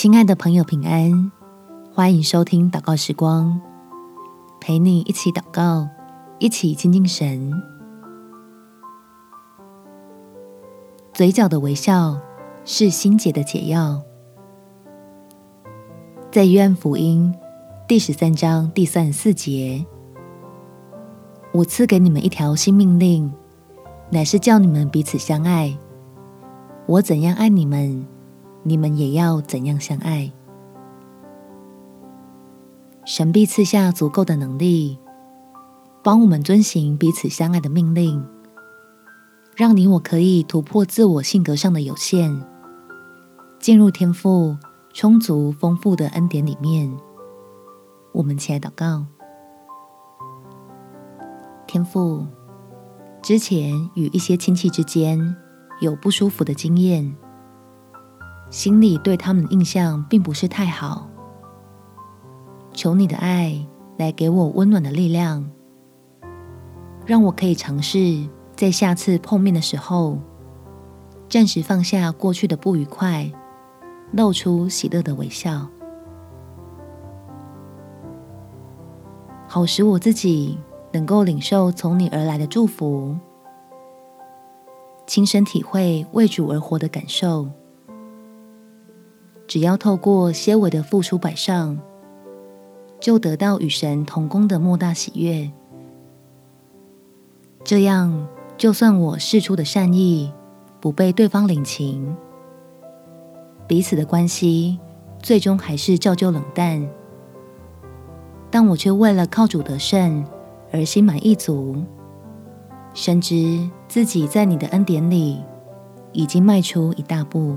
亲爱的朋友，平安！欢迎收听祷告时光，陪你一起祷告，一起亲近神。嘴角的微笑是心结的解药。在约翰福音第十三章第三十四节，我赐给你们一条新命令，乃是叫你们彼此相爱。我怎样爱你们，你们也要怎样相爱。神必赐下足够的能力，帮我们遵行彼此相爱的命令，让你我可以突破自我性格上的有限，进入天赋充足丰富的恩典里面。我们起来祷告。天父，之前与一些亲戚之间有不舒服的经验。心里对他们的印象并不是太好，求你的爱来给我温暖的力量，让我可以尝试在下次碰面的时候，暂时放下过去的不愉快，露出喜乐的微笑，好使我自己能够领受从你而来的祝福，亲身体会为主而活的感受。只要透过些微的付出摆上，就得到与神同工的莫大喜悦。这样，就算我释出的善意不被对方领情，彼此的关系最终还是照旧冷淡，但我却为了靠主得胜而心满意足，深知自己在你的恩典里已经迈出一大步。